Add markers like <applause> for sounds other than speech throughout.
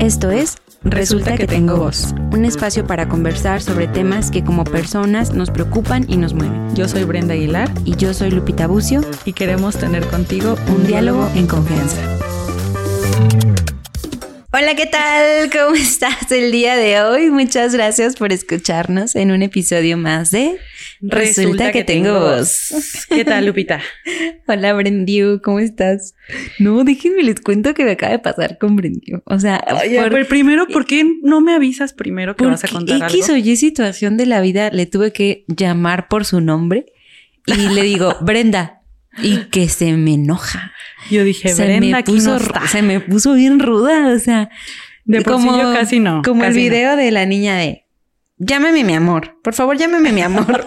Esto es Resulta que tengo voz, un espacio para conversar sobre temas que como personas nos preocupan y nos mueven. Yo soy Brenda Aguilar Y yo soy Lupita Bucio, y queremos tener contigo un diálogo en confianza. Hola, ¿qué tal? ¿Cómo estás el día de hoy? Muchas gracias por escucharnos en un episodio más de Resulta, que, tengo voz. ¿Qué tal, Lupita? <laughs> Hola, Brendiu, ¿cómo estás? No, déjenme les cuento que me acaba de pasar con Brendiu. O sea, por- primero, ¿por qué no me avisas primero que vas a contar X algo? o Y situación de la vida le tuve que llamar por su nombre y le digo, Brenda, y que se me enoja. Yo dije, se Brenda, me aquí puso, no está. se me puso bien ruda, o sea, De yo casi no. Como el no. video de la niña de Llámame mi amor, por favor, llámame mi amor. <laughs>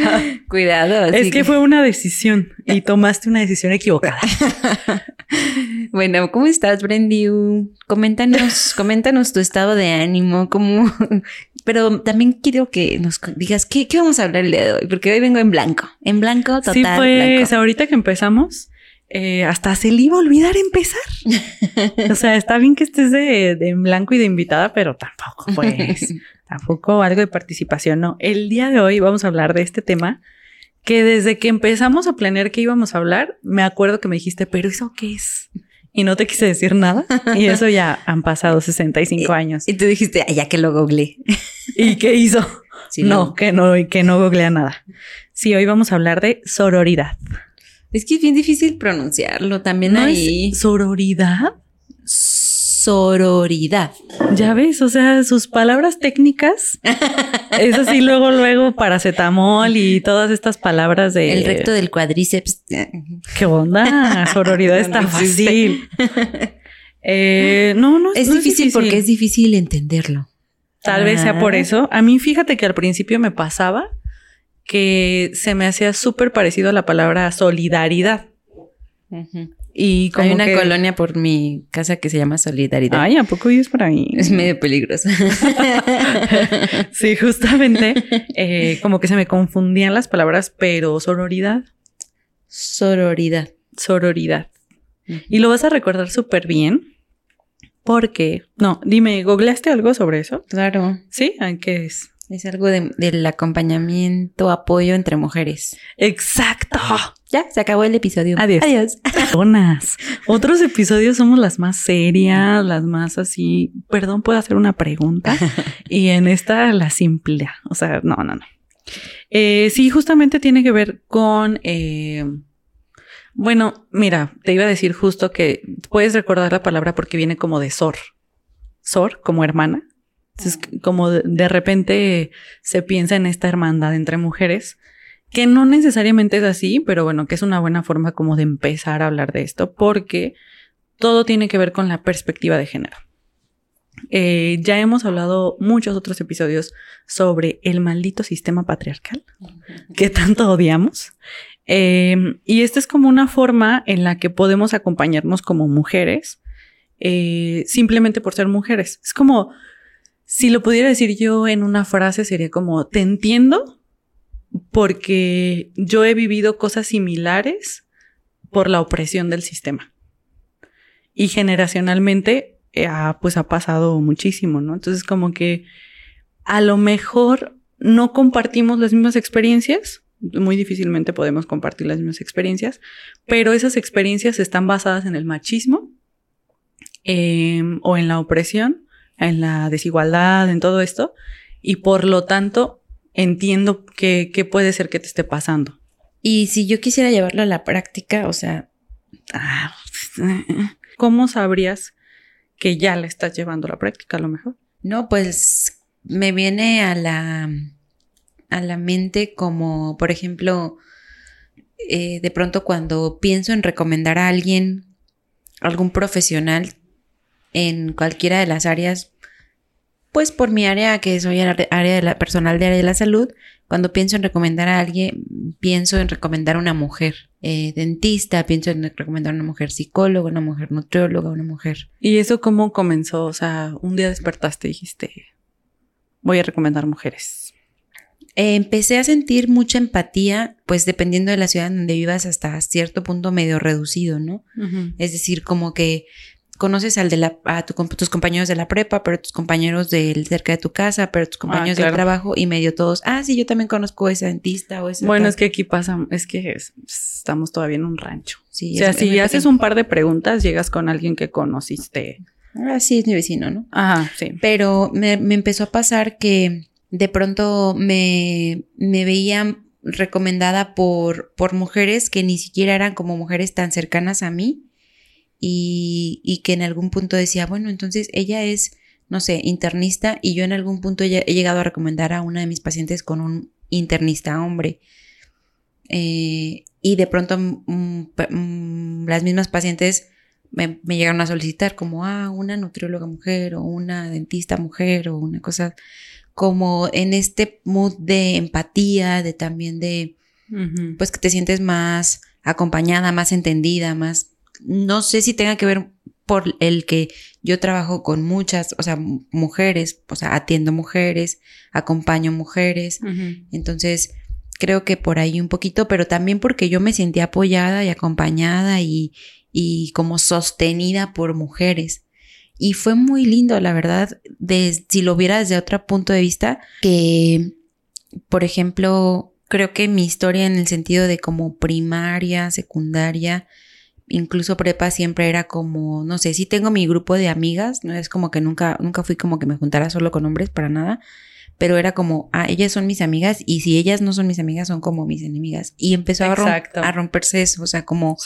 <laughs> Cuidado. Es que fue una decisión y tomaste una decisión equivocada. <laughs> Bueno, ¿cómo estás, Brendiu? Coméntanos, coméntanos tu estado de ánimo, cómo... Pero también quiero que nos digas qué, qué vamos a hablar el día de hoy, porque hoy vengo en blanco, en blanco total. sí, pues blanco. ahorita que empezamos, eh, hasta se le iba a olvidar empezar. <laughs> o sea, está bien que estés de, de en blanco y de invitada, pero tampoco, pues, <laughs> tampoco algo de participación, no. El día de hoy vamos a hablar de este tema que desde que empezamos a planear qué íbamos a hablar, me acuerdo que me dijiste, pero ¿eso qué es? Y no te quise decir nada. Y eso ya han pasado 65 años. Y tú dijiste, "Ay, ya que lo googleé. ¿Y qué hizo? <laughs> Sí, no, lo- que no, que no googlea nada. Sí, hoy vamos a hablar de sororidad. Es que es bien difícil pronunciarlo. También ¿No es sororidad? sororidad. Ya ves, o sea, sus palabras técnicas. <laughs> es así, luego, luego, paracetamol y todas estas palabras de. El recto del cuádriceps. ¿Qué onda? Sororidad está <laughs> No fácil. <laughs> Eh, no, no Es no difícil porque es difícil entenderlo. Tal vez sea por Ah. eso. A mí, fíjate que al principio me pasaba que se me hacía súper parecido a la palabra solidaridad. Y como Hay una que- colonia por mi casa que se llama Solidaridad. Ay, ¿a poco vives por ahí? Es medio peligrosa. <laughs> Sí, justamente, eh, como que se me confundían las palabras, pero sororidad, Sororidad. sororidad. Y lo vas a recordar súper bien porque, no, dime, ¿googleaste algo sobre eso? Claro. Sí, ¿a ¿qué es? Es algo de- del acompañamiento, apoyo entre mujeres. Exacto. Ya, se acabó el episodio. Adiós. Adiós. Personas. <laughs> Otros episodios somos las más serias, las más así, perdón, puedo hacer una pregunta. <laughs> y en esta la simple, o sea, no, no, no. Eh, sí, justamente tiene que ver con, eh, bueno, mira, te iba a decir justo que puedes recordar la palabra porque viene como de sor, sor como hermana. Entonces, como de, de repente se piensa en esta hermandad entre mujeres, que no necesariamente es así, pero bueno, que es una buena forma como de empezar a hablar de esto, porque todo tiene que ver con la perspectiva de género. Eh, ya hemos hablado muchos otros episodios sobre el maldito sistema patriarcal que tanto odiamos. Eh, y esta es como una forma en la que podemos acompañarnos como mujeres, eh, simplemente por ser mujeres. Es como, si lo pudiera decir yo en una frase, sería como, te entiendo porque yo he vivido cosas similares por la opresión del sistema. Y generacionalmente, eh, pues ha pasado muchísimo, ¿no? Entonces, como que a lo mejor no compartimos las mismas experiencias, muy difícilmente podemos compartir las mismas experiencias, pero esas experiencias están basadas en el machismo eh, o en la opresión, en la desigualdad, en todo esto, y por lo tanto entiendo que, que puede ser que te esté pasando. Y si yo quisiera llevarlo a la práctica, o sea, Ah, <laughs> ¿Cómo sabrías que ya la estás llevando a la práctica a lo mejor? no, pues me viene a la, a la mente como, por ejemplo, eh, de pronto cuando pienso en recomendar a alguien, algún profesional en cualquiera de las áreas, pues por mi área, que soy el área de la, personal de área de la salud, cuando pienso en recomendar a alguien, pienso en recomendar a una mujer eh, dentista, pienso en recomendar a una mujer psicóloga, una mujer nutrióloga, una mujer. ¿Y eso cómo comenzó? O sea, un día despertaste y dijiste, voy a recomendar mujeres. Eh, empecé a sentir mucha empatía, pues dependiendo de la ciudad donde vivas, hasta cierto punto medio reducido, ¿no? Ujú. Es decir, como que conoces al de la, a tus compañeros de la prepa, pero tus compañeros del cerca de tu casa, pero tus compañeros del trabajo y medio todos, ah, sí, yo también conozco a ese dentista o ese. Bueno, es que aquí pasa, es que estamos todavía en un rancho. Sí, o sea, si haces un par de preguntas, llegas con alguien que conociste. Ah, sí, es mi vecino, ¿no? Ajá, sí. Pero me, me empezó a pasar que de pronto me, me veía recomendada por, por mujeres que ni siquiera eran como mujeres tan cercanas a mí y, que en algún punto decía, bueno, entonces ella es, no sé, internista y yo en algún punto he llegado a recomendar a una de mis pacientes con un internista hombre. Eh, y de pronto mm, mm, las mismas pacientes me, me, llegaron a solicitar como, ah, una nutrióloga mujer o una dentista mujer o una cosa como en este mood de empatía, de también de, pues que te sientes más acompañada, más entendida, más no sé si tenga que ver por el que yo trabajo con muchas, o sea, mujeres, o sea, atiendo mujeres, acompaño mujeres, entonces creo que por ahí un poquito, pero también porque yo me sentí apoyada y acompañada y, y como sostenida por mujeres. Y fue muy lindo, la verdad, de, si lo viera desde otro punto de vista, que, por ejemplo, creo que mi historia en el sentido de como primaria, secundaria, incluso prepa siempre era como, no sé, sí tengo mi grupo de amigas, no es como que nunca, nunca fui como que me juntara solo con hombres para nada, pero era como, ah, ellas son mis amigas y si ellas no son mis amigas son como mis enemigas. Y empezó a, a, romperse eso, o sea, como,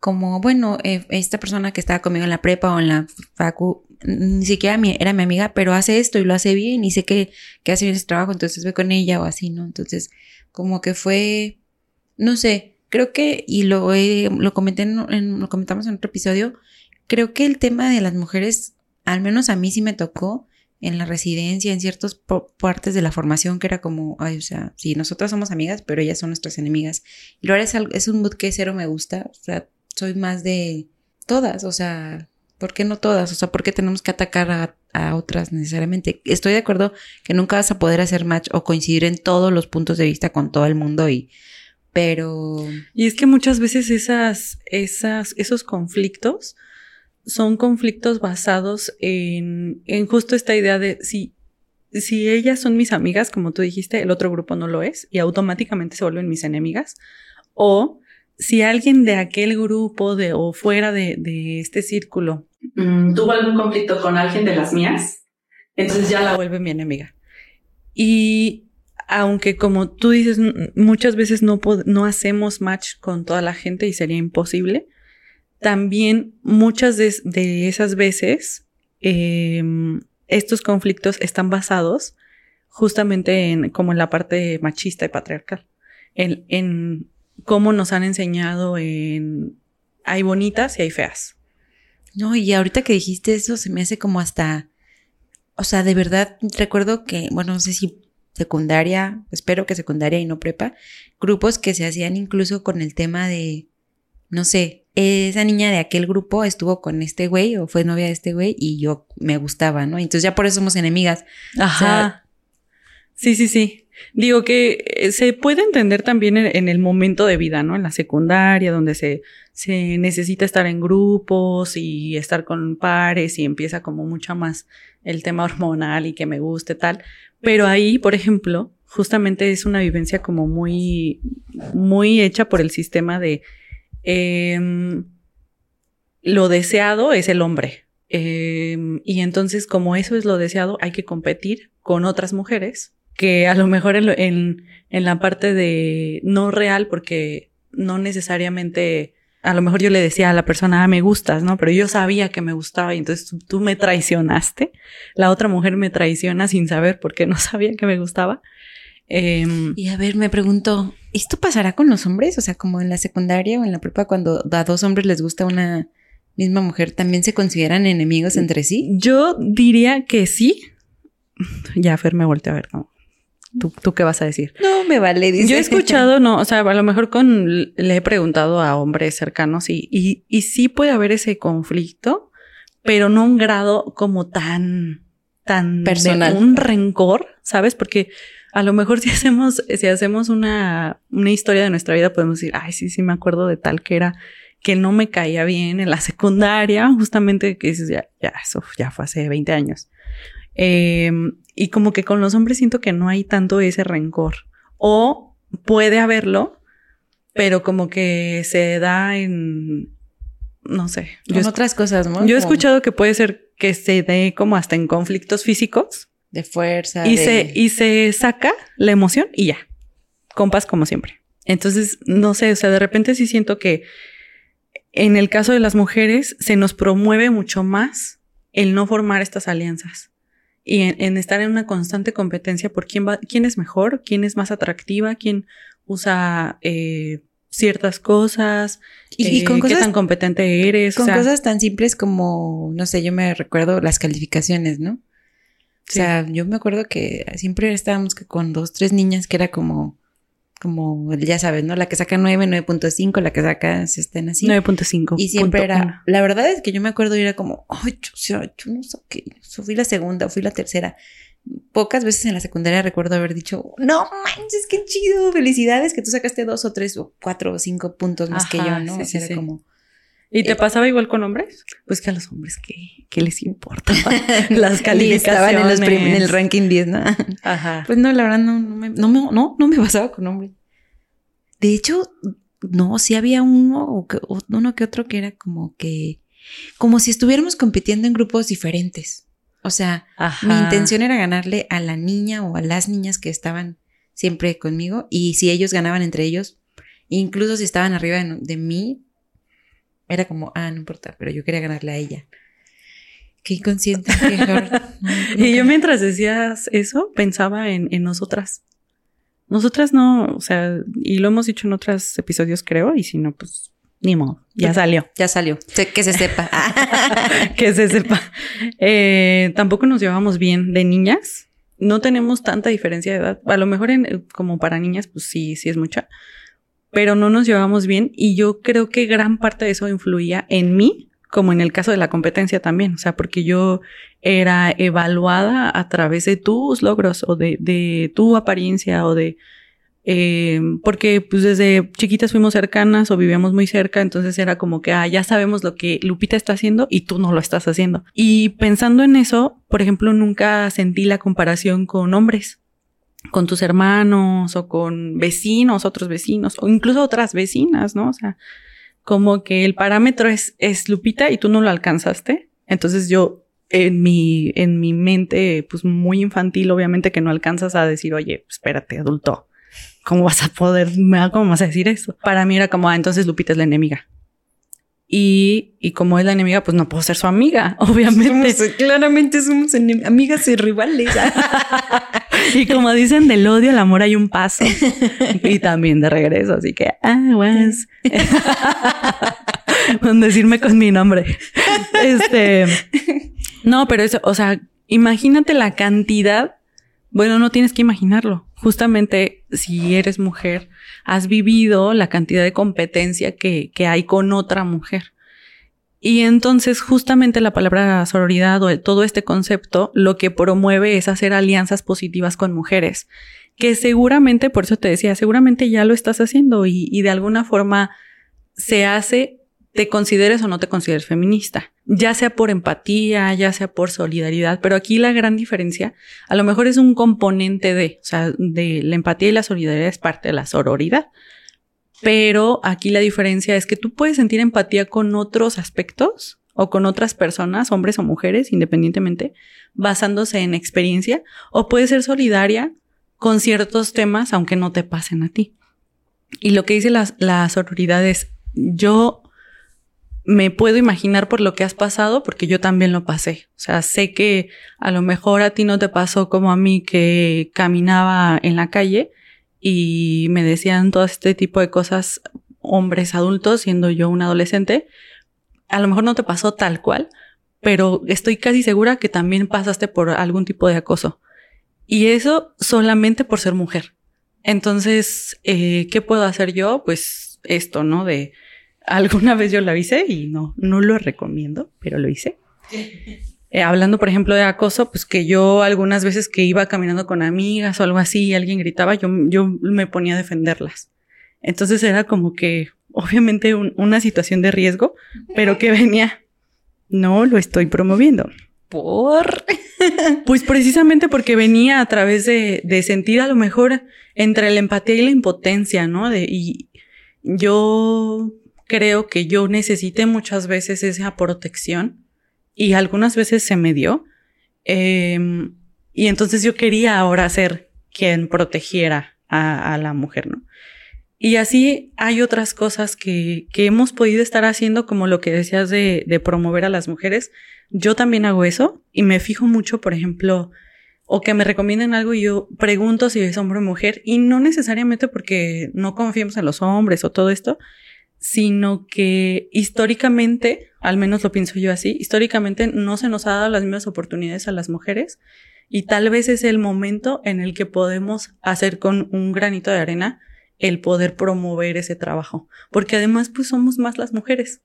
como, bueno, eh, esta persona que estaba conmigo en la prepa o en la facu, ni siquiera era mi amiga, pero hace esto y lo hace bien y sé que, que hace bien ese trabajo, entonces ve con ella o así, ¿no? Entonces, como que fue, no sé, creo que, y lo, lo comenté en, lo comentamos en otro episodio, creo que el tema de las mujeres, al menos a mí sí me tocó en la residencia, en ciertas partes de la formación, que era como, ay, o sea, sí, nosotras somos amigas, pero ellas son nuestras enemigas. Y lo es, es un mood que cero me gusta, o sea, soy más de todas, o sea, ¿por qué no todas? O sea, ¿por qué tenemos que atacar a, a, otras necesariamente? Estoy de acuerdo que nunca vas a poder hacer match o coincidir en todos los puntos de vista con todo el mundo y pero... Y es que muchas veces esas, esas, esos conflictos son conflictos basados en, en justo esta idea de si, si ellas son mis amigas, como tú dijiste, el otro grupo no lo es y automáticamente se vuelven mis enemigas. O si alguien de aquel grupo de, o fuera de, de este círculo mm, tuvo algún conflicto con alguien de las mías, entonces ya la vuelve mi enemiga. Y aunque como tú dices, muchas veces no, no hacemos match con toda la gente y sería imposible, también muchas de, esas veces em, estos conflictos están basados justamente en como en la parte machista y patriarcal, en, en cómo nos han enseñado en hay bonitas y hay feas. No, y ahorita que dijiste eso se me hace como hasta, o sea, de verdad recuerdo que, bueno, no sé si secundaria, espero que secundaria y no prepa, grupos que se hacían incluso con el tema de, no sé, esa niña de aquel grupo estuvo con este güey o fue novia de este güey y yo me gustaba, ¿no? Entonces ya por eso somos enemigas. Ajá. sí, sí, sí. Digo que eh, se puede entender también en, el momento de vida, ¿no? En la secundaria, donde se, se necesita estar en grupos y estar con pares y empieza como mucho más el tema hormonal y que me guste tal. Pero ahí, por ejemplo, justamente es una vivencia como muy, muy hecha por el sistema de em, lo deseado es el hombre. Em, y entonces, como eso es lo deseado, hay que competir con otras mujeres que a lo mejor en, en la parte de no real, porque no necesariamente a lo mejor yo le decía a la persona, ah, me gustas, ¿no? Pero yo sabía que me gustaba y entonces tú, me traicionaste. La otra mujer me traiciona sin saber por qué no <laughs> sabía que me gustaba. Em, y a ver, me pregunto, ¿esto pasará con los hombres? O sea, como en la secundaria o en la prepa, cuando a dos hombres les gusta una misma mujer, ¿también se consideran enemigos entre sí? Yo diría que sí. Ya, Fer me volteó a ver, ¿no? ¿Tú, qué vas a decir? No, me vale. Dice. Yo he escuchado, no, o sea, a lo mejor con le he preguntado a hombres cercanos y, y, y sí puede haber ese conflicto, pero no un grado como tan, tan personal, un rencor, ¿sabes? Porque a lo mejor si hacemos, si hacemos una, una historia de nuestra vida, podemos decir, ay, sí, sí, me acuerdo de tal que era, que no me caía bien en la secundaria, justamente que dices, ya, ya, eso ya fue hace 20 años. Em, y como que con los hombres siento que no hay tanto ese rencor. O puede haberlo, pero como que se da en, no sé. Con otras cosas, ¿no? Yo he escuchado que puede ser que se dé como hasta en conflictos físicos. De fuerza. Y, Se, y se saca la emoción y ya. Compas como siempre. Entonces, no sé, o sea, de repente sí siento que en el caso de las mujeres se nos promueve mucho más el no formar estas alianzas y en, estar en una constante competencia por quién va, quién es mejor, quién es más atractiva, quién usa eh, ciertas cosas y, eh, con qué tan competente eres. Con cosas tan simples como, no sé, yo me recuerdo las calificaciones, ¿no? O sea, yo me acuerdo que siempre estábamos con dos, tres niñas que era como, como, ya sabes, ¿no? La que saca 9, 9.5, la que saca se estén así. 9.5. Y siempre era, la verdad es que yo me acuerdo y era como, ay, yo, yo no sé qué, yo fui la segunda, fui la tercera. Pocas veces en la secundaria recuerdo haber dicho, no manches, qué chido, felicidades, que tú sacaste dos o tres o cuatro o cinco puntos más que yo, ¿no? Sí, era como... ¿Y te eh, pasaba igual con hombres? Pues que a los hombres, ¿qué, qué les importa? <laughs> <laughs> Las calificaciones. Estaban en, los en el ranking 10, ¿no? Ajá. <laughs> Pues no, la verdad no, no, me, no, me, no, no me pasaba con hombres. De hecho, no, sí había uno o que, uno que otro que era como que, como si estuviéramos compitiendo en grupos diferentes. O sea, mi intención era ganarle a la niña o a las niñas que estaban siempre conmigo y si ellos ganaban entre ellos, incluso si estaban arriba de mí, era como, ah, no importa, pero yo quería ganarle a ella. Qué inconsciente. <laughs> y yo mientras decías eso, pensaba en, en nosotras. Nosotras no, o sea, y lo hemos dicho en otros episodios, creo, y si no, pues ni modo, ya salió. Ya salió. que se sepa. <laughs> que se sepa. Eh, tampoco nos llevamos bien de niñas. No tenemos tanta diferencia de edad. A lo mejor en, como para niñas, pues sí, sí es mucha pero no nos llevamos bien y yo creo que gran parte de eso influía en mí, como en el caso de la competencia también, o sea, porque yo era evaluada a través de tus logros o de, de tu apariencia o de... Eh, porque pues desde chiquitas fuimos cercanas o vivíamos muy cerca, entonces era como que, ah, ya sabemos lo que Lupita está haciendo y tú no lo estás haciendo. Y pensando en eso, por ejemplo, nunca sentí la comparación con hombres con tus hermanos o con vecinos, otros vecinos o incluso otras vecinas, ¿no? O sea, como que el parámetro es, es Lupita y tú no lo alcanzaste. Entonces yo en mi, en mi mente, pues muy infantil, obviamente que no alcanzas a decir, oye, espérate, adulto, ¿cómo vas a poder, cómo vas a decir eso? Para mí era como, ah, entonces Lupita es la enemiga. Y, y, como es la enemiga, pues no puedo ser su amiga, <laughs> obviamente. claramente somos amigas y rivales. <laughs> <laughs> y como dicen, del odio al amor hay un paso. y también de regreso, así que, ah, was. <laughs> con decirme con mi nombre. Este. No, pero eso, o sea, imagínate la cantidad. Bueno, no tienes que imaginarlo. Justamente si eres mujer, has vivido la cantidad de competencia que, que hay con otra mujer. Y entonces justamente la palabra sororidad o todo este concepto lo que promueve es hacer alianzas positivas con mujeres, que seguramente, por eso te decía, seguramente ya lo estás haciendo y, y de alguna forma se hace, te consideres o no te consideres feminista, ya sea por empatía, ya sea por solidaridad, pero aquí la gran diferencia a lo mejor es un componente de, o sea, de la empatía y la solidaridad es parte de la sororidad, pero aquí la diferencia es que tú puedes sentir empatía con otros aspectos o con otras personas, hombres o mujeres, independientemente, basándose en experiencia, o puedes ser solidaria con ciertos temas, aunque no te pasen a ti. Y lo que dice la, la sororidad es, yo me puedo imaginar por lo que has pasado, porque yo también lo pasé. O sea, sé que a lo mejor a ti no te pasó como a mí que caminaba en la calle, y me decían todo este tipo de cosas hombres adultos, siendo yo un adolescente. A lo mejor no te pasó tal cual, pero estoy casi segura que también pasaste por algún tipo de acoso. Y eso solamente por ser mujer. Entonces, eh, ¿qué puedo hacer yo? Pues esto, ¿no? De <laughs> alguna vez yo lo hice y no, no lo recomiendo, pero lo hice. <laughs> Eh, hablando, por ejemplo, de acoso, pues que yo algunas veces que iba caminando con amigas o algo así y alguien gritaba, yo, yo me ponía a defenderlas. Entonces era como que obviamente una situación de riesgo, pero que venía, no lo estoy promoviendo. ¿Por? pues precisamente porque venía a través de, de, sentir a lo mejor entre la empatía y la impotencia, ¿no? De, y yo creo que yo necesité muchas veces esa protección y algunas veces se me dio. Em, y entonces yo quería ahora ser quien protegiera a, la mujer, ¿no? Y así hay otras cosas que, que, hemos podido estar haciendo, como lo que decías de, promover a las mujeres. Yo también hago eso y me fijo mucho, por ejemplo, o que me recomienden algo y yo pregunto si es hombre o mujer y no necesariamente porque no confiemos en los hombres o todo esto, sino que históricamente, al menos lo pienso yo así, históricamente no se nos ha dado las mismas oportunidades a las mujeres y tal vez es el momento en el que podemos hacer con un granito de arena el poder promover ese trabajo. Porque además, pues somos más las mujeres.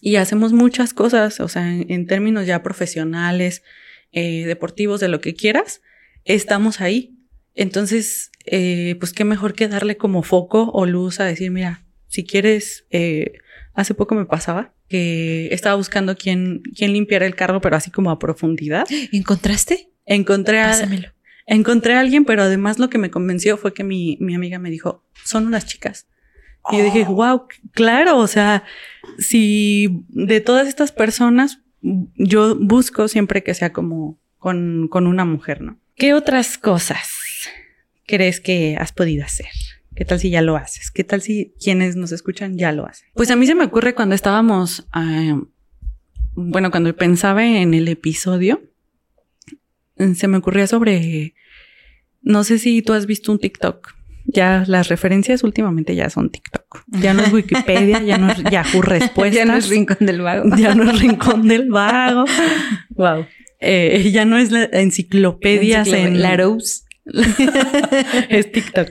Y hacemos muchas cosas, o sea, en, términos ya profesionales, eh, deportivos, de lo que quieras, estamos ahí. Entonces, eh, pues qué mejor que darle como foco o luz a decir, mira, si quieres, eh, hace poco me pasaba que estaba buscando quién, quién limpiara el carro, pero así como a profundidad. <gasps> ¿Encontraste? Encontré a, encontré a alguien, pero además lo que me convenció fue que mi, mi amiga me dijo, son unas chicas. Y yo dije, wow, oh. claro, o sea, si de todas estas personas, yo busco siempre que sea como con, con una mujer, ¿no? ¿Qué otras cosas crees que has podido hacer? ¿Qué tal si ya lo haces? ¿Qué tal si quienes nos escuchan ya lo hacen? Pues a mí se me ocurre cuando estábamos, eh, bueno, cuando pensaba en el episodio, mm, se me ocurría sobre, no sé si tú has visto un TikTok. Ya las referencias últimamente ya son TikTok. Ya no es <laughs> Wikipedia, ya no es Yahoo Respuestas. ya no es Rincón del Vago. Ya no es Rincón del Vago. wow. Eh, ya no es la enciclopedias en Larousse. <laughs> es TikTok.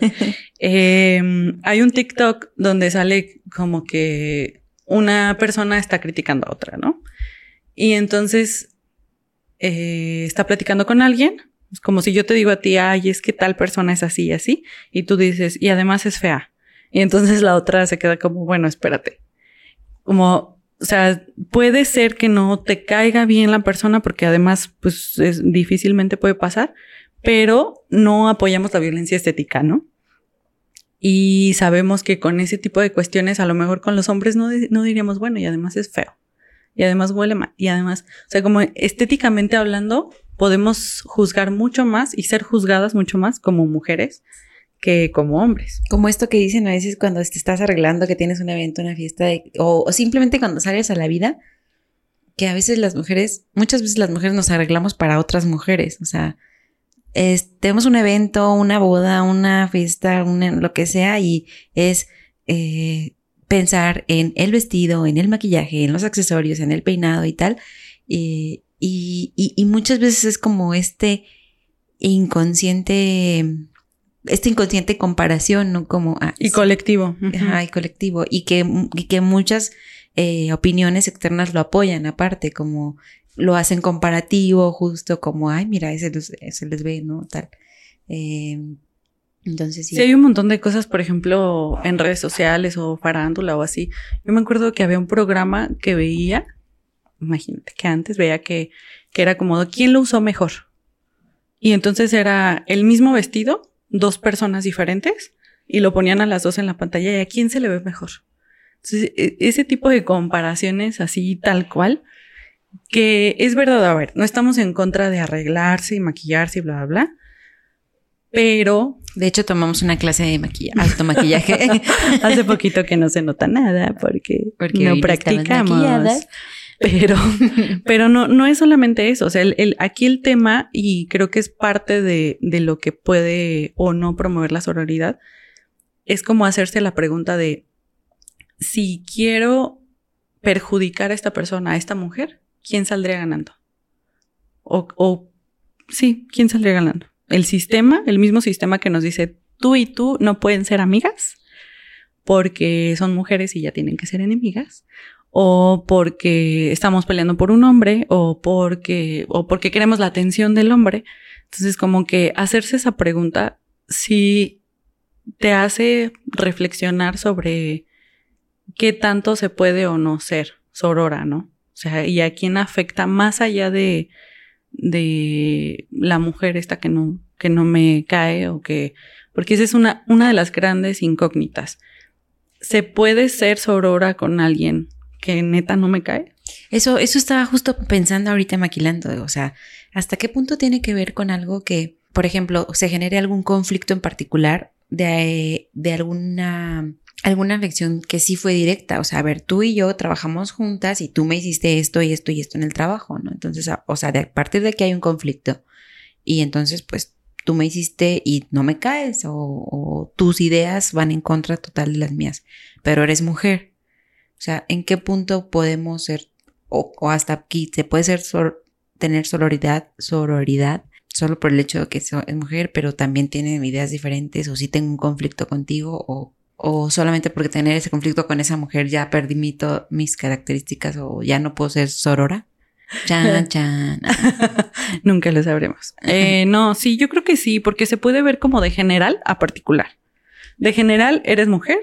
Em, hay un TikTok donde sale como que una persona está criticando a otra, ¿no? Y entonces eh, está platicando con alguien. Es como si yo te digo a ti, ay, es que tal persona es así y así. Y tú dices, y además es fea. Y entonces la otra se queda como, bueno, espérate. Como, o sea, puede ser que no te caiga bien la persona porque además, pues, es, difícilmente puede pasar pero no apoyamos la violencia estética, ¿no? Y sabemos que con ese tipo de cuestiones, a lo mejor con los hombres no, no diríamos, bueno, y además es feo, y además huele mal, y además, o sea, como estéticamente hablando, podemos juzgar mucho más y ser juzgadas mucho más como mujeres que como hombres. Como esto que dicen a veces cuando te estás arreglando, que tienes un evento, una fiesta, o, o, simplemente cuando sales a la vida, que a veces las mujeres, muchas veces las mujeres nos arreglamos para otras mujeres, o sea, tenemos un evento, una boda, una fiesta, lo que sea, y es eh, pensar en el vestido, en el maquillaje, en los accesorios, en el peinado y tal. y, y, muchas veces es como este inconsciente, este inconsciente comparación, ¿no? Como... Ah, y colectivo. Ajá, y colectivo. Y que, y que muchas eh, opiniones externas lo apoyan aparte, como lo hacen comparativo, justo como, ay, mira, ese, se les ve, ¿no? Tal. Eh, entonces sí. Sí, hay un montón de cosas, por ejemplo, en redes sociales o farándula o así. Yo me acuerdo que había un programa que veía, imagínate que antes veía que, que era como, ¿quién lo usó mejor? Y entonces era el mismo vestido, dos personas diferentes, y lo ponían a las dos en la pantalla y a quién se le ve mejor. Entonces, e, ese tipo de comparaciones así tal cual, que es verdad, a ver, no estamos en contra de arreglarse y maquillarse y bla, bla, bla. Pero. De hecho, tomamos una clase de maquillaje, alto maquillaje. <laughs> Hace poquito que no se nota nada porque, no practicamos. Pero, <laughs> pero no, no es solamente eso. O sea, el, aquí el tema, y creo que es parte de, de lo que puede o no promover la sororidad, es como hacerse la pregunta de si quiero perjudicar a esta persona, a esta mujer, ¿quién saldría ganando? O, o sí, ¿quién saldría ganando? El sistema, el mismo sistema que nos dice tú y tú no pueden ser amigas porque son mujeres y ya tienen que ser enemigas o porque estamos peleando por un hombre o porque o porque queremos la atención del hombre. Entonces, como que hacerse esa pregunta sí te hace reflexionar sobre qué tanto se puede o no ser sorora, ¿no? Sea, y a quién afecta más allá de, de la mujer esta que no, que no me cae o que, porque esa es una, una de las grandes incógnitas. ¿Se puede ser sorora con alguien que neta no me cae? Eso, eso estaba justo pensando ahorita maquilando, o sea, ¿hasta qué punto tiene que ver con algo que, por ejemplo, se genere algún conflicto en particular de, de alguna alguna afección que sí fue directa, o sea, a ver, tú y yo trabajamos juntas y tú me hiciste esto y esto y esto en el trabajo, ¿no? Entonces, o sea, de, a partir de que hay un conflicto y entonces, pues, tú me hiciste y no me caes o, tus ideas van en contra total de las mías, pero eres mujer. O sea, ¿en qué punto podemos ser, o, hasta aquí, se puede ser tener sororidad, sororidad solo por el hecho de que es mujer, pero también tiene ideas diferentes o si tengo un conflicto contigo o o solamente porque tener ese conflicto con esa mujer ya perdí mis características o ya no puedo ser sorora. Chan, <laughs> chan. <laughs> Nunca lo sabremos. Eh, no, sí, yo creo que sí, porque se puede ver como de general a particular. De general eres mujer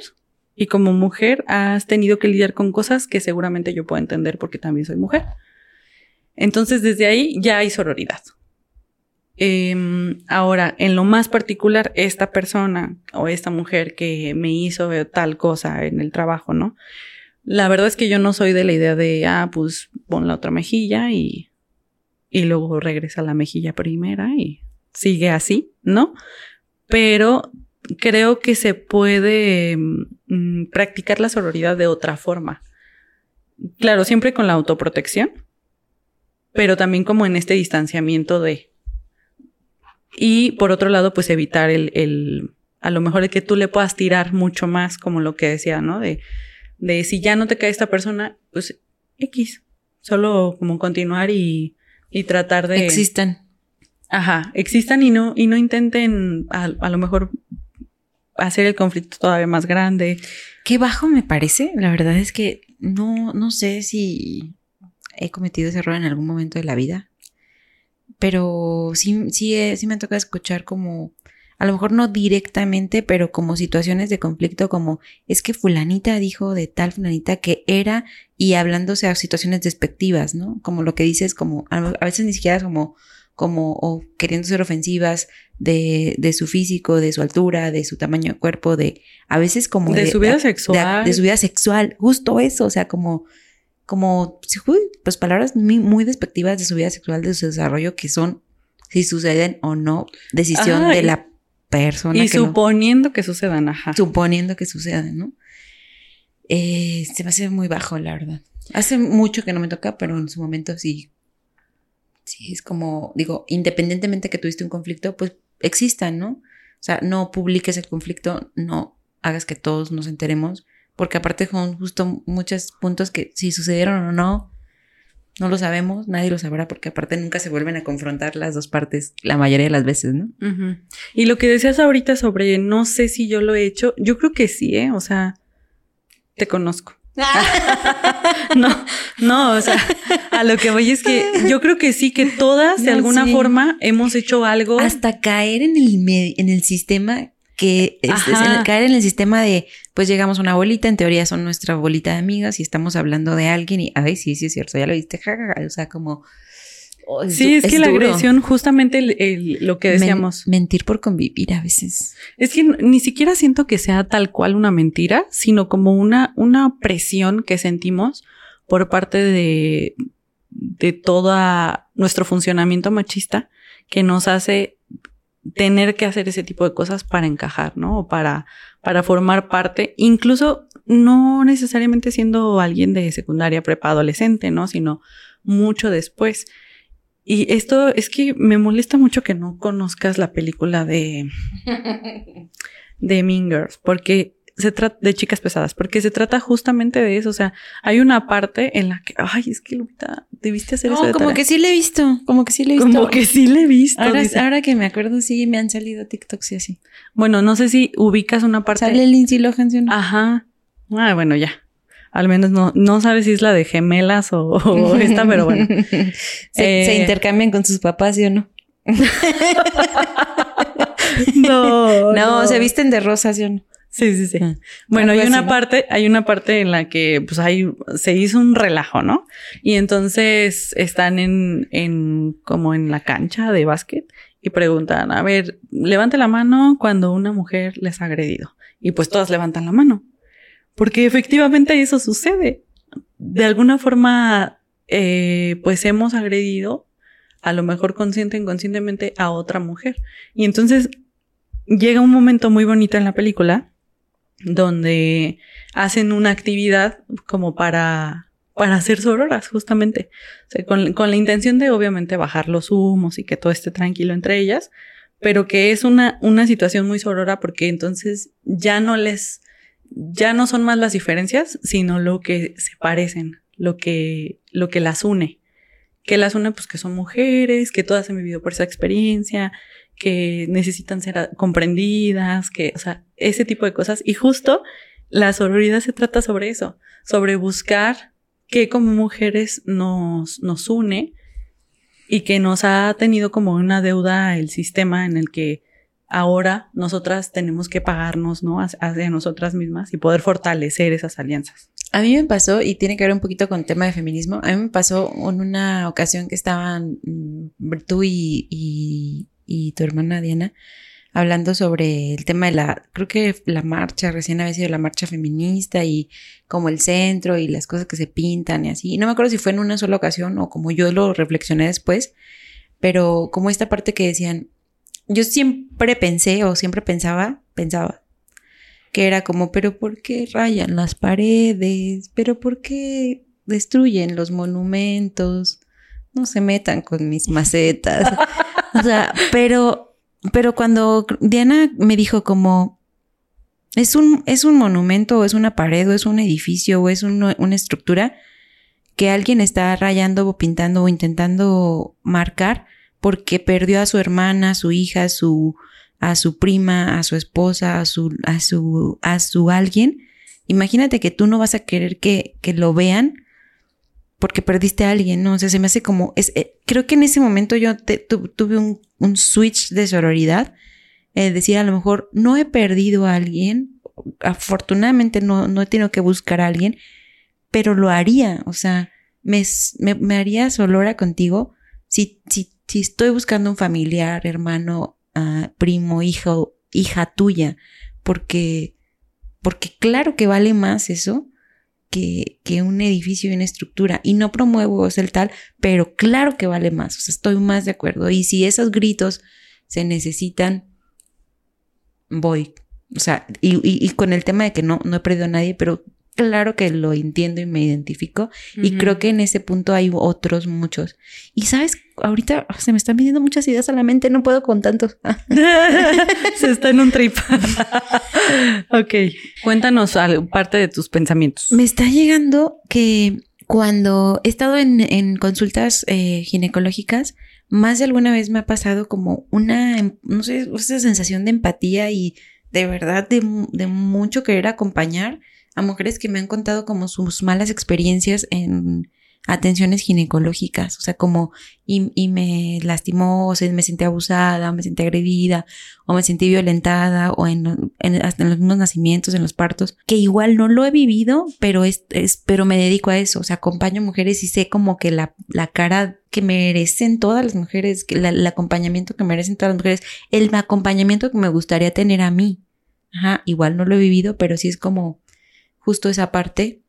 y como mujer has tenido que lidiar con cosas que seguramente yo puedo entender porque también soy mujer. Entonces desde ahí ya hay sororidad. Em, ahora, en lo más particular, esta persona o esta mujer que me hizo tal cosa en el trabajo, ¿no? La verdad es que yo no soy de la idea de, ah, pues pon la otra mejilla y, y luego regresa la mejilla primera y sigue así, ¿no? Pero creo que se puede mm, practicar la sororidad de otra forma. Claro, siempre con la autoprotección, pero también como en este distanciamiento de, y por otro lado, pues evitar el, el, a lo mejor el que tú le puedas tirar mucho más, como lo que decía, ¿no? De, de si ya no te cae esta persona, pues X. Solo como continuar y, y tratar de. Existan. Ajá, existan y no, y no intenten a, a, lo mejor hacer el conflicto todavía más grande. Qué bajo me parece. La verdad es que no, no sé si he cometido ese error en algún momento de la vida pero sí, sí, eh, sí me toca escuchar como, a lo mejor no directamente, pero como situaciones de conflicto, como es que fulanita dijo de tal fulanita que era y hablándose a situaciones despectivas, ¿no? Como lo que dices, como a, veces ni siquiera como, como, o queriendo ser ofensivas de, de su físico, de su altura, de su tamaño de cuerpo, de, a veces como de, su vida sexual. de su vida sexual, justo eso, o sea, como, como, pues palabras muy, despectivas de su vida sexual, de su desarrollo, que son, si suceden o no, decisión de la persona. Y suponiendo que sucedan, ajá. Suponiendo que sucedan, ¿no? Eh, se me hace muy bajo, la verdad. Hace mucho que no me toca, pero en su momento sí. Sí, es como, digo, independientemente que tuviste un conflicto, pues existan, ¿no? O sea, no publiques el conflicto, no hagas que todos nos enteremos porque aparte son justo muchos puntos que si sucedieron o no, no lo sabemos, nadie lo sabrá, porque aparte nunca se vuelven a confrontar las dos partes la mayoría de las veces, ¿no? Y lo que decías ahorita sobre no sé si yo lo he hecho, yo creo que sí, ¿eh? O sea, te conozco. <laughs> no, no, o sea, a lo que voy es que yo creo que sí, que todas de alguna forma hemos hecho algo. Hasta caer en el, en el sistema que es, caer en el sistema de, pues llegamos a una bolita, en teoría son nuestra bolita de amigas y estamos hablando de alguien y, ay, sí, sí es cierto, ya lo viste, o sea, como... Oh, sí, es, que la agresión, justamente lo que decíamos. mentir por convivir a veces. Es que ni siquiera siento que sea tal cual una mentira, sino como una, una presión que sentimos por parte de, de todo nuestro funcionamiento machista que nos hace tener que hacer ese tipo de cosas para encajar, ¿no? O para, para formar parte, incluso no necesariamente siendo alguien de secundaria, prepa, adolescente, ¿no? Sino mucho después. Y esto es que me molesta mucho que no conozcas la película de, <laughs> de Mean Girls, porque se trata de chicas pesadas, porque se trata justamente de eso. O sea, hay una parte en la que, ay, es que Lupita, debiste hacer eso. como que sí le he visto, como que sí le he visto. Como que sí le he visto. Ahora, que me acuerdo, sí me han salido TikToks y así. Bueno, no sé si ubicas una parte. Sale Lindsay Lohan, ¿sí Ajá. Ah, bueno, ya. Al menos no, no sabes si es la de gemelas o, <laughs> esta, pero bueno. se, se eh, intercambian con sus papás, ¿sí o no? <laughs> <laughs> no, no, se visten de rosa, ¿sí o no? Sí, sí, sí. Bueno, hay una parte, hay una parte en la que pues hay, se hizo un relajo, ¿no? Y entonces están en, en, como en la cancha de básquet y preguntan, a ver, levante la mano cuando una mujer les ha agredido. Y pues todas levantan la mano. Porque efectivamente eso sucede. De alguna forma, eh, pues hemos agredido, a lo mejor consciente o inconscientemente, a otra mujer. Y entonces llega un momento muy bonito en la película donde hacen una actividad como para, para hacer sororas, justamente. con, con, la intención de obviamente bajar los humos y que todo esté tranquilo entre ellas, pero que es una, una situación muy sorora porque entonces ya no les, ya no son más las diferencias, sino lo que se parecen, lo que, lo que las une. Que las une, pues que son mujeres, que todas han vivido por esa experiencia, que necesitan ser comprendidas, que, o sea, ese tipo de cosas. Y justo la sororidad se trata sobre eso, sobre buscar qué como mujeres nos, nos une y que nos ha tenido como una deuda el sistema en el que ahora nosotras tenemos que pagarnos, ¿no? Hacia nosotras mismas y poder fortalecer esas alianzas. A mí me pasó, y tiene que ver un poquito con el tema de feminismo, a mí me pasó en una ocasión que estaban mm, tú y y tu hermana Diana hablando sobre el tema de la, creo que la marcha, recién había sido la marcha feminista y como el centro y las cosas que se pintan y así. no me acuerdo si fue en una sola ocasión o como yo lo reflexioné después, pero como esta parte que decían, yo siempre pensé o siempre pensaba, pensaba, que era como, pero ¿por qué rayan las paredes? ¿Pero por qué destruyen los monumentos? No se metan con mis macetas. <laughs> O sea, pero, pero cuando Diana me dijo como, es un, es un monumento o es una pared o es un edificio o es una estructura que alguien está rayando o pintando o intentando marcar porque perdió a su hermana, a su hija, a su, a su prima, a su esposa, a su, a su, a su alguien. Imagínate que tú no vas a querer que, que lo vean porque perdiste a alguien, ¿no? O sea, se me hace como, es, eh, creo que en ese momento yo tuve un, switch de sororidad, es decir, a lo mejor no he perdido a alguien, afortunadamente no, no he tenido que buscar a alguien, pero lo haría, o sea, me, haría solora contigo si, estoy buscando un familiar, hermano, uh, primo, hijo, hija tuya, porque, porque claro que vale más eso que, un edificio y una estructura. Y no promuevo el tal, pero claro que vale más. O sea, estoy más de acuerdo. Y si esos gritos se necesitan, voy. O sea, y, y, con el tema de que no, no he perdido a nadie, pero claro que lo entiendo y me identifico. Y creo que en ese punto hay otros muchos. Y sabes, ahorita se me están viniendo muchas ideas a la mente, no puedo con tantos. <laughs> se está en un trip. ok, cuéntanos parte de tus pensamientos. Me está llegando que cuando he estado en, consultas eh, ginecológicas, más de alguna vez me ha pasado como una, no sé, esa sensación de empatía y de verdad de, de mucho querer acompañar a mujeres que me han contado como sus malas experiencias en atenciones ginecológicas, o sea, como y, me lastimó, o sea, me sentí abusada, o me sentí agredida, o me sentí violentada, o en, hasta en los mismos nacimientos, en los partos, que igual no lo he vivido, pero es, pero me dedico a eso, o sea, acompaño mujeres y sé como que la, la cara que merecen todas las mujeres, que el acompañamiento que merecen todas las mujeres, el acompañamiento que me gustaría tener a mí. Ajá, igual no lo he vivido, pero sí es como justo esa parte.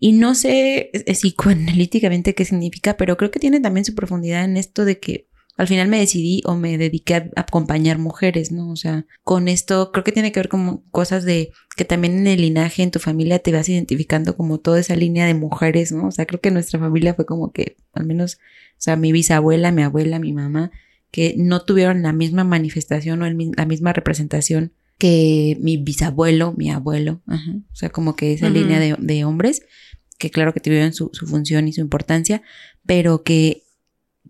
Y no sé psicoanalíticamente qué significa, pero creo que tiene también su profundidad en esto de que al final me decidí o me dediqué a acompañar mujeres, ¿no? O sea, con esto creo que tiene que ver con cosas de que también en el linaje, en tu familia te vas identificando como toda esa línea de mujeres, ¿no? O sea, creo que nuestra familia fue como que, al menos, o sea, mi bisabuela, mi abuela, mi mamá, que no tuvieron la misma manifestación o la misma representación que mi bisabuelo, mi abuelo, o sea, como que esa línea de, hombres, que claro que tuvieron su, su, función y su importancia, pero que,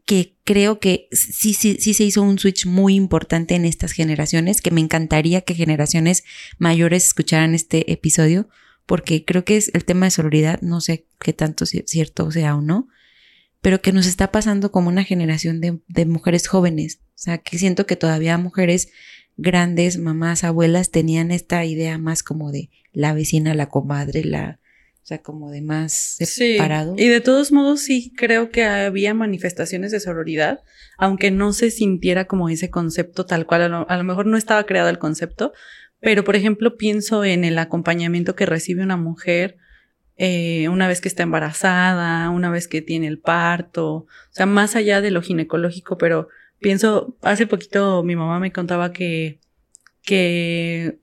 que creo que sí, sí, sí se hizo un switch muy importante en estas generaciones, que me encantaría que generaciones mayores escucharan este episodio, porque creo que es el tema de sororidad, no sé qué tanto cierto sea o no, pero que nos está pasando como una generación de, de mujeres jóvenes, o sea, que siento que todavía mujeres grandes mamás, abuelas tenían esta idea más como de la vecina, la comadre, la, o sea, como de más separado. Y de todos modos sí creo que había manifestaciones de sororidad, aunque no se sintiera como ese concepto tal cual, a lo, mejor no estaba creado el concepto, pero por ejemplo pienso en el acompañamiento que recibe una mujer eh, una vez que está embarazada, una vez que tiene el parto, o sea, más allá de lo ginecológico, pero pienso, hace poquito mi mamá me contaba que, que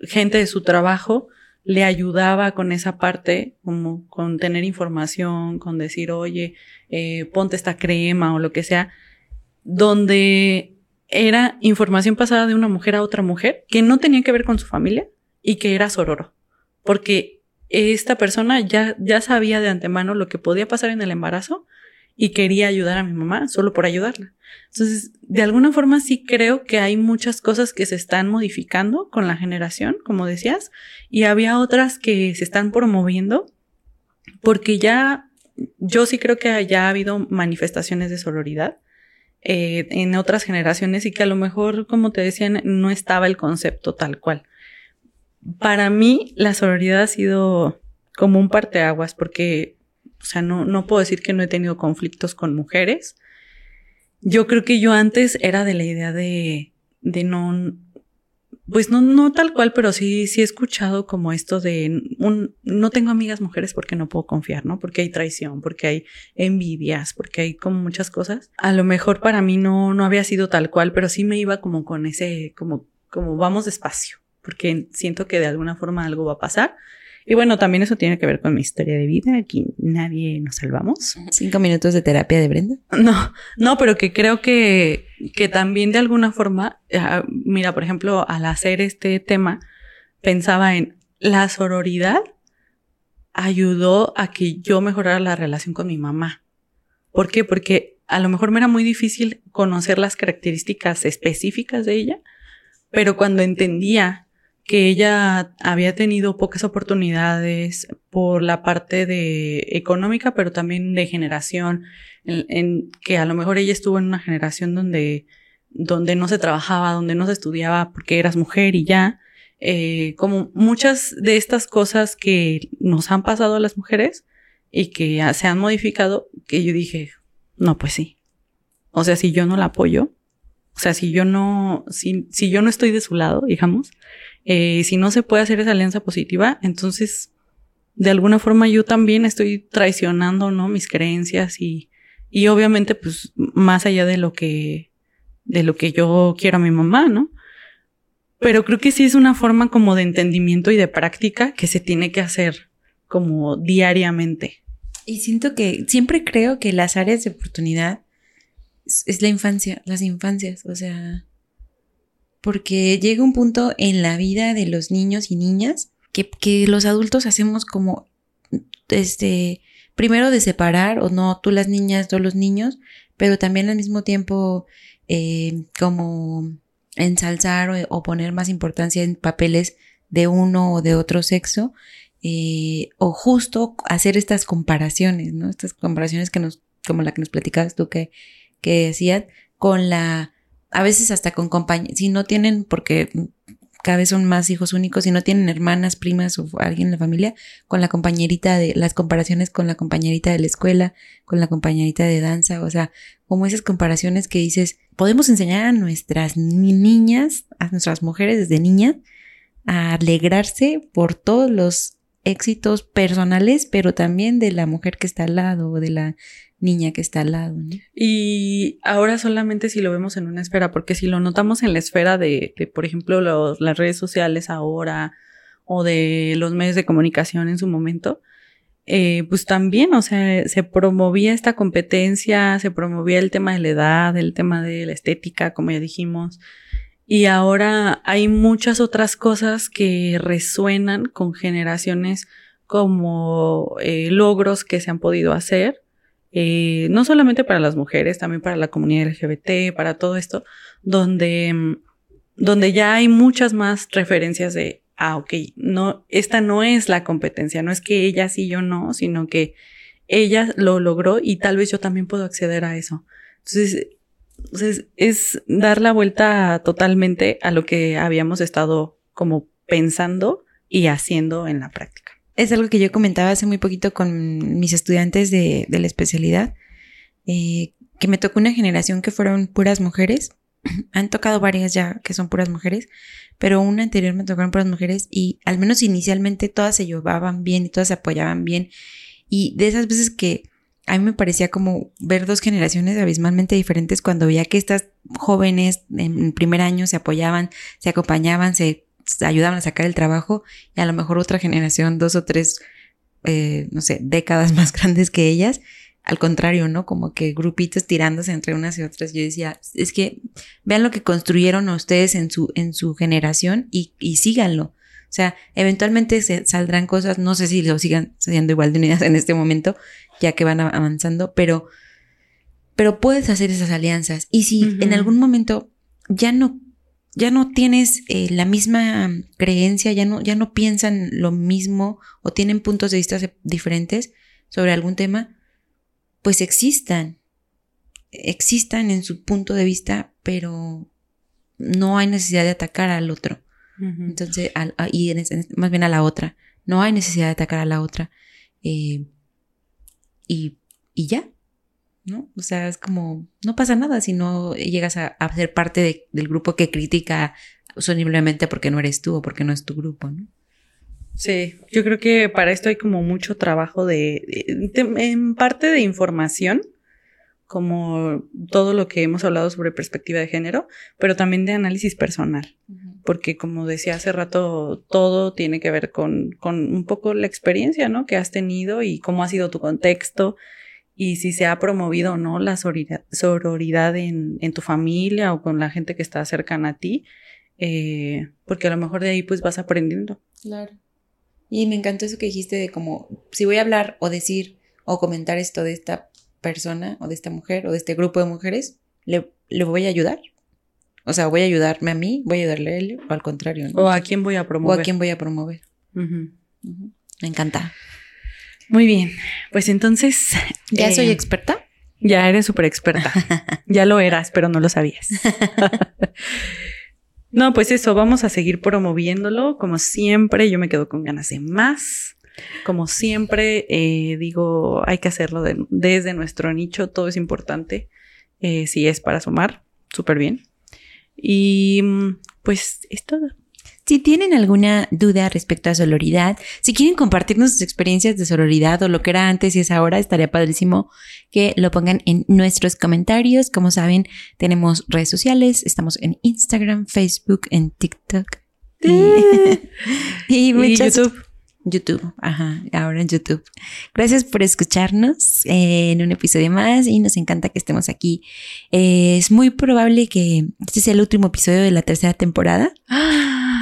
gente de su trabajo le ayudaba con esa parte, como con tener información, con decir, oye, eh, ponte esta crema o lo que sea, donde era información pasada de una mujer a otra mujer que no tenía que ver con su familia y que era sororo. Porque esta persona ya, ya sabía de antemano lo que podía pasar en el embarazo y quería ayudar a mi mamá solo por ayudarla. Entonces, de alguna forma sí creo que hay muchas cosas que se están modificando con la generación, como decías, y había otras que se están promoviendo porque ya, yo sí creo que ya ha habido manifestaciones de sororidad eh, en otras generaciones y que a lo mejor, como te decían, no estaba el concepto tal cual. Para mí, la sororidad ha sido como un parteaguas porque o sea, no, no puedo decir que no he tenido conflictos con mujeres. Yo creo que yo antes era de la idea de, de no, pues no, no tal cual, pero sí, sí he escuchado como esto de un, no tengo amigas mujeres porque no puedo confiar, ¿no? Porque hay traición, porque hay envidias, porque hay como muchas cosas. A lo mejor para mí no, no había sido tal cual, pero sí me iba como con ese, como, como vamos despacio, porque siento que de alguna forma algo va a pasar y bueno, también eso tiene que ver con mi historia de vida. Aquí nadie nos salvamos. Cinco minutos de terapia de Brenda. No, no, pero que creo que, que también de alguna forma, ah, mira, por ejemplo, al hacer este tema, pensaba en la sororidad ayudó a que yo mejorara la relación con mi mamá. ¿Por qué? Porque a lo mejor me era muy difícil conocer las características específicas de ella, pero cuando entendía que ella había tenido pocas oportunidades por la parte de económica, pero también de generación, en, que a lo mejor ella estuvo en una generación donde, donde no se trabajaba, donde no se estudiaba porque eras mujer y ya, eh, como muchas de estas cosas que nos han pasado a las mujeres y que se han modificado, que yo dije, no, pues sí. O sea, si yo no la apoyo, o sea, si yo no, si, si yo no estoy de su lado, digamos, eh, si no se puede hacer esa alianza positiva, entonces de alguna forma yo también estoy traicionando, ¿no? Mis creencias y, y obviamente pues más allá de lo que, de lo que yo quiero a mi mamá, ¿no? Pero creo que sí es una forma como de entendimiento y de práctica que se tiene que hacer como diariamente. Y siento que siempre creo que las áreas de oportunidad es la infancia, las infancias, o sea, porque llega un punto en la vida de los niños y niñas que, que los adultos hacemos como, este, primero de separar, o no, tú las niñas, tú los niños, pero también al mismo tiempo eh, como ensalzar o, poner más importancia en papeles de uno o de otro sexo, eh, o justo hacer estas comparaciones, ¿no? Estas comparaciones que nos, como la que nos platicabas tú que, que decías, con la a veces hasta con compañeros, si no tienen, porque cada vez son más hijos únicos, si no tienen hermanas, primas o alguien en la familia, con la compañerita de, las comparaciones con la compañerita de la escuela, con la compañerita de danza, o sea, como esas comparaciones que dices, podemos enseñar a nuestras niñas, a nuestras mujeres desde niñas, a alegrarse por todos los éxitos personales, pero también de la mujer que está al lado, de la niña que está al lado. Y ahora solamente si lo vemos en una esfera, porque si lo notamos en la esfera de, por ejemplo, las redes sociales ahora o de los medios de comunicación en su momento, eh, pues también, o sea, se promovía esta competencia, se promovía el tema de la edad, el tema de la estética, como ya dijimos, y ahora hay muchas otras cosas que resuenan con generaciones como eh, logros que se han podido hacer eh, no solamente para las mujeres, también para la comunidad LGBT, para todo esto, donde, mm, donde ya hay muchas más referencias de, ah, ok, no, esta no es la competencia, no es que ella sí, yo no, sino que ella lo logró y tal vez yo también puedo acceder a eso. Entonces, Entonces, es dar la vuelta totalmente a lo que habíamos estado como pensando y haciendo en la práctica. Es algo que yo comentaba hace muy poquito con mis estudiantes de, la especialidad, eh, que me tocó una generación que fueron puras mujeres. <clears throat> Han tocado varias ya que son puras mujeres, pero una anterior me tocaron puras mujeres y al menos inicialmente todas se llevaban bien y todas se apoyaban bien. Y de esas veces que a mí me parecía como ver dos generaciones abismalmente diferentes cuando veía que estas jóvenes en primer año se apoyaban, se acompañaban, se ayudaban a sacar el trabajo y a lo mejor otra generación, dos o tres, eh, no sé, décadas <laughs> más grandes que ellas. Al contrario, ¿no? Como que grupitos tirándose entre unas y otras. Yo decía, es que vean lo que construyeron ustedes en su, en su generación y, y síganlo. O sea, eventualmente se saldrán cosas, no sé si lo sigan siendo igual de unidas en este momento, ya que van avanzando, pero, pero puedes hacer esas alianzas. Y si en algún momento ya no, ya no tienes eh, la misma creencia, ya no, ya no piensan lo mismo o tienen puntos de vista diferentes sobre algún tema, pues existan. Existan en su punto de vista, pero no hay necesidad de atacar al otro. Entonces, y más bien a la otra. No hay necesidad de atacar a la otra. Eh, y, ya, ¿no? O sea, es como, no pasa nada si no llegas a, ser parte del grupo que critica soniblemente porque no eres tú o porque no es tu grupo, ¿no? Sí, yo creo que para esto hay como mucho trabajo de, en parte de información, como todo lo que hemos hablado sobre perspectiva de género, pero también de análisis personal, porque como decía hace rato, todo tiene que ver con, con, un poco la experiencia, ¿no? Que has tenido y cómo ha sido tu contexto y si se ha promovido o no la sororidad, en, en, tu familia o con la gente que está cercana a ti, eh, porque a lo mejor de ahí pues vas aprendiendo. Claro. Y me encantó eso que dijiste de como, si voy a hablar o decir o comentar esto de esta persona o de esta mujer o de este grupo de mujeres, le, le voy a ayudar. O sea, voy a ayudarme a mí, voy a ayudarle a él, o al contrario. O a quién voy a promover. O a quién voy a promover. Me encanta. Muy bien. Pues entonces. ¿Ya soy eh, experta? Ya eres súper experta. <laughs> ya lo eras, pero no lo sabías. <laughs> no, pues eso, vamos a seguir promoviéndolo. Como siempre, yo me quedo con ganas de más. Como siempre, eh, digo, hay que hacerlo desde nuestro nicho, todo es importante. Eh, si es para sumar, súper bien. Y mm, pues es todo. Si tienen alguna duda respecto a sororidad, si quieren compartirnos sus experiencias de sororidad o lo que era antes y es ahora, estaría padrísimo que lo pongan en nuestros comentarios. Como saben, tenemos redes sociales, estamos en Instagram, Facebook, en TikTok y, <laughs> muchas, YouTube. YouTube, ajá, ahora en YouTube. Gracias por escucharnos en un episodio más y nos encanta que estemos aquí. es muy probable que este sea el último episodio de la tercera temporada. <gasps>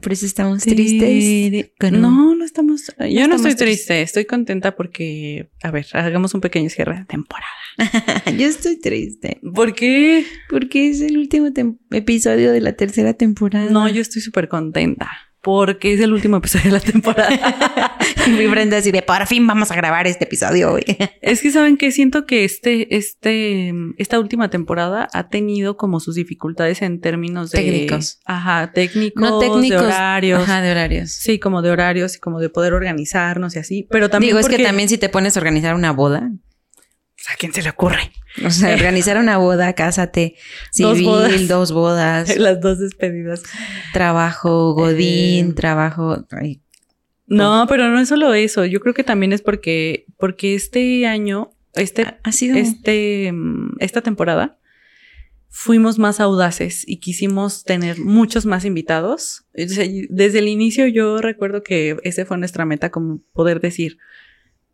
Por eso estamos tristes. No, no estamos. yo no estoy triste, estoy contenta porque, a ver, hagamos un pequeño cierre de temporada. <laughs> yo estoy triste. ¿Por qué? Porque es el último episodio de la tercera temporada. No, yo estoy súper contenta porque es el último episodio de la temporada. <laughs> Mi Brenda así de por fin vamos a grabar este episodio hoy. <laughs> es que saben que siento que este, este, esta última temporada ha tenido como sus dificultades en términos de técnicos. Ajá, técnicos, no técnicos, de horarios. Ajá, de horarios. Sí, como de horarios y como de poder organizarnos y así. Pero también. Digo, es que también si te pones a organizar una boda. ¿A quién se le ocurre? O sea, organizar una boda, cásate, <laughs> civil, dos bodas. <laughs> Las dos despedidas. Trabajo, Godín, eh, trabajo. no, pero no es solo eso. Yo creo que también es porque, porque este año, este, ha sido este, mm, esta temporada, fuimos más audaces y quisimos tener muchos más invitados. Desde el inicio yo recuerdo que ese fue nuestra meta, como poder decir,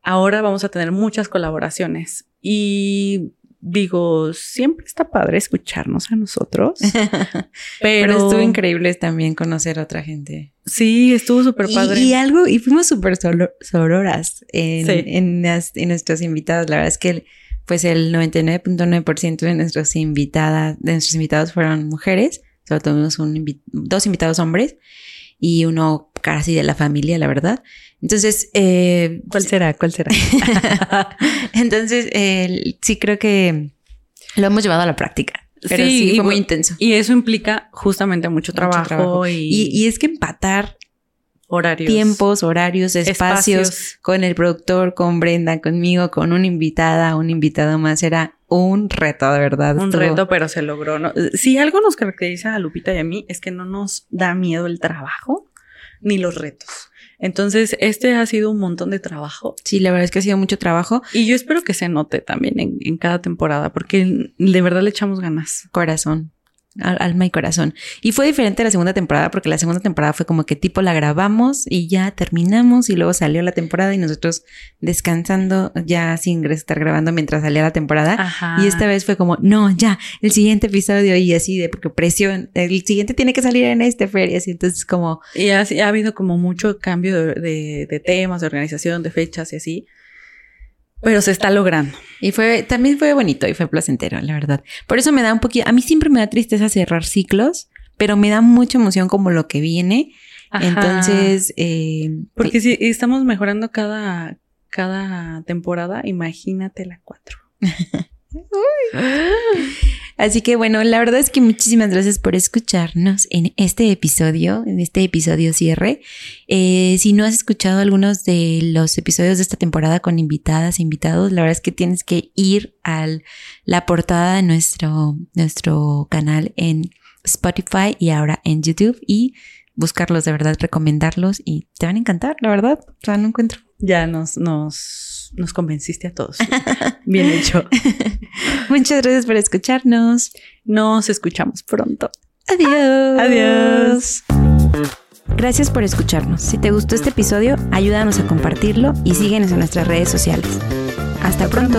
ahora vamos a tener muchas colaboraciones. Y digo, siempre está padre escucharnos a nosotros. <laughs> pero... estuvo increíble también conocer a otra gente. Sí, estuvo súper padre. Y, algo, y fuimos súper sororas en, en, en, nuestros invitados. La verdad es que pues el 99.9% de nuestros invitadas, de nuestros invitados fueron mujeres. Solo tuvimos un dos invitados hombres y uno casi de la familia, la verdad. Entonces, eh, ¿cuál será? ¿Cuál será? <laughs> Entonces, sí creo que Lo hemos llevado a la práctica. Pero sí, fue muy intenso. Y eso implica justamente mucho trabajo. Y... y... es que empatar horarios. Tiempos, horarios, espacios, con el productor, con Brenda, conmigo, con una invitada, un invitado más, era un reto, de verdad. Un reto, pero se logró. ¿no? Si algo nos caracteriza a Lupita y a mí es que no nos da miedo el trabajo ni los retos. Entonces, este ha sido un montón de trabajo. Sí, la verdad es que ha sido mucho trabajo. Y yo espero que se note también en, en cada temporada, porque de verdad le echamos ganas. Corazón alma y corazón. Y fue diferente la segunda temporada porque la segunda temporada fue como que tipo la grabamos y ya terminamos y luego salió la temporada y nosotros descansando ya sin estar grabando mientras salía la temporada. Y esta vez fue como, no, ya, el siguiente episodio y así de porque presión, el siguiente tiene que salir en este feria, así entonces como... Y así ha habido como mucho cambio de, de temas, de organización, de fechas y así. Pero se está logrando. Y fue, también fue bonito y fue placentero, la verdad. Por eso me da un poquito, a mí siempre me da tristeza cerrar ciclos, pero me da mucha emoción como lo que viene. Entonces, eh, porque si estamos mejorando cada, cada temporada, imagínate la cuatro. <laughs> <laughs> Así que bueno, la verdad es que muchísimas gracias por escucharnos en este episodio, en este episodio cierre. Eh, si no has escuchado algunos de los episodios de esta temporada con invitadas e invitados, la verdad es que tienes que ir a la portada de nuestro, nuestro canal en Spotify y ahora en YouTube y buscarlos de verdad, recomendarlos y te van a encantar, la verdad. O no encuentro. Ya nos, nos nos, convenciste a todos. Bien hecho. <laughs> Muchas gracias por escucharnos. Nos escuchamos pronto. Adiós. Adiós. Gracias por escucharnos. Si te gustó este episodio, ayúdanos a compartirlo y síguenos en nuestras redes sociales. Hasta pronto.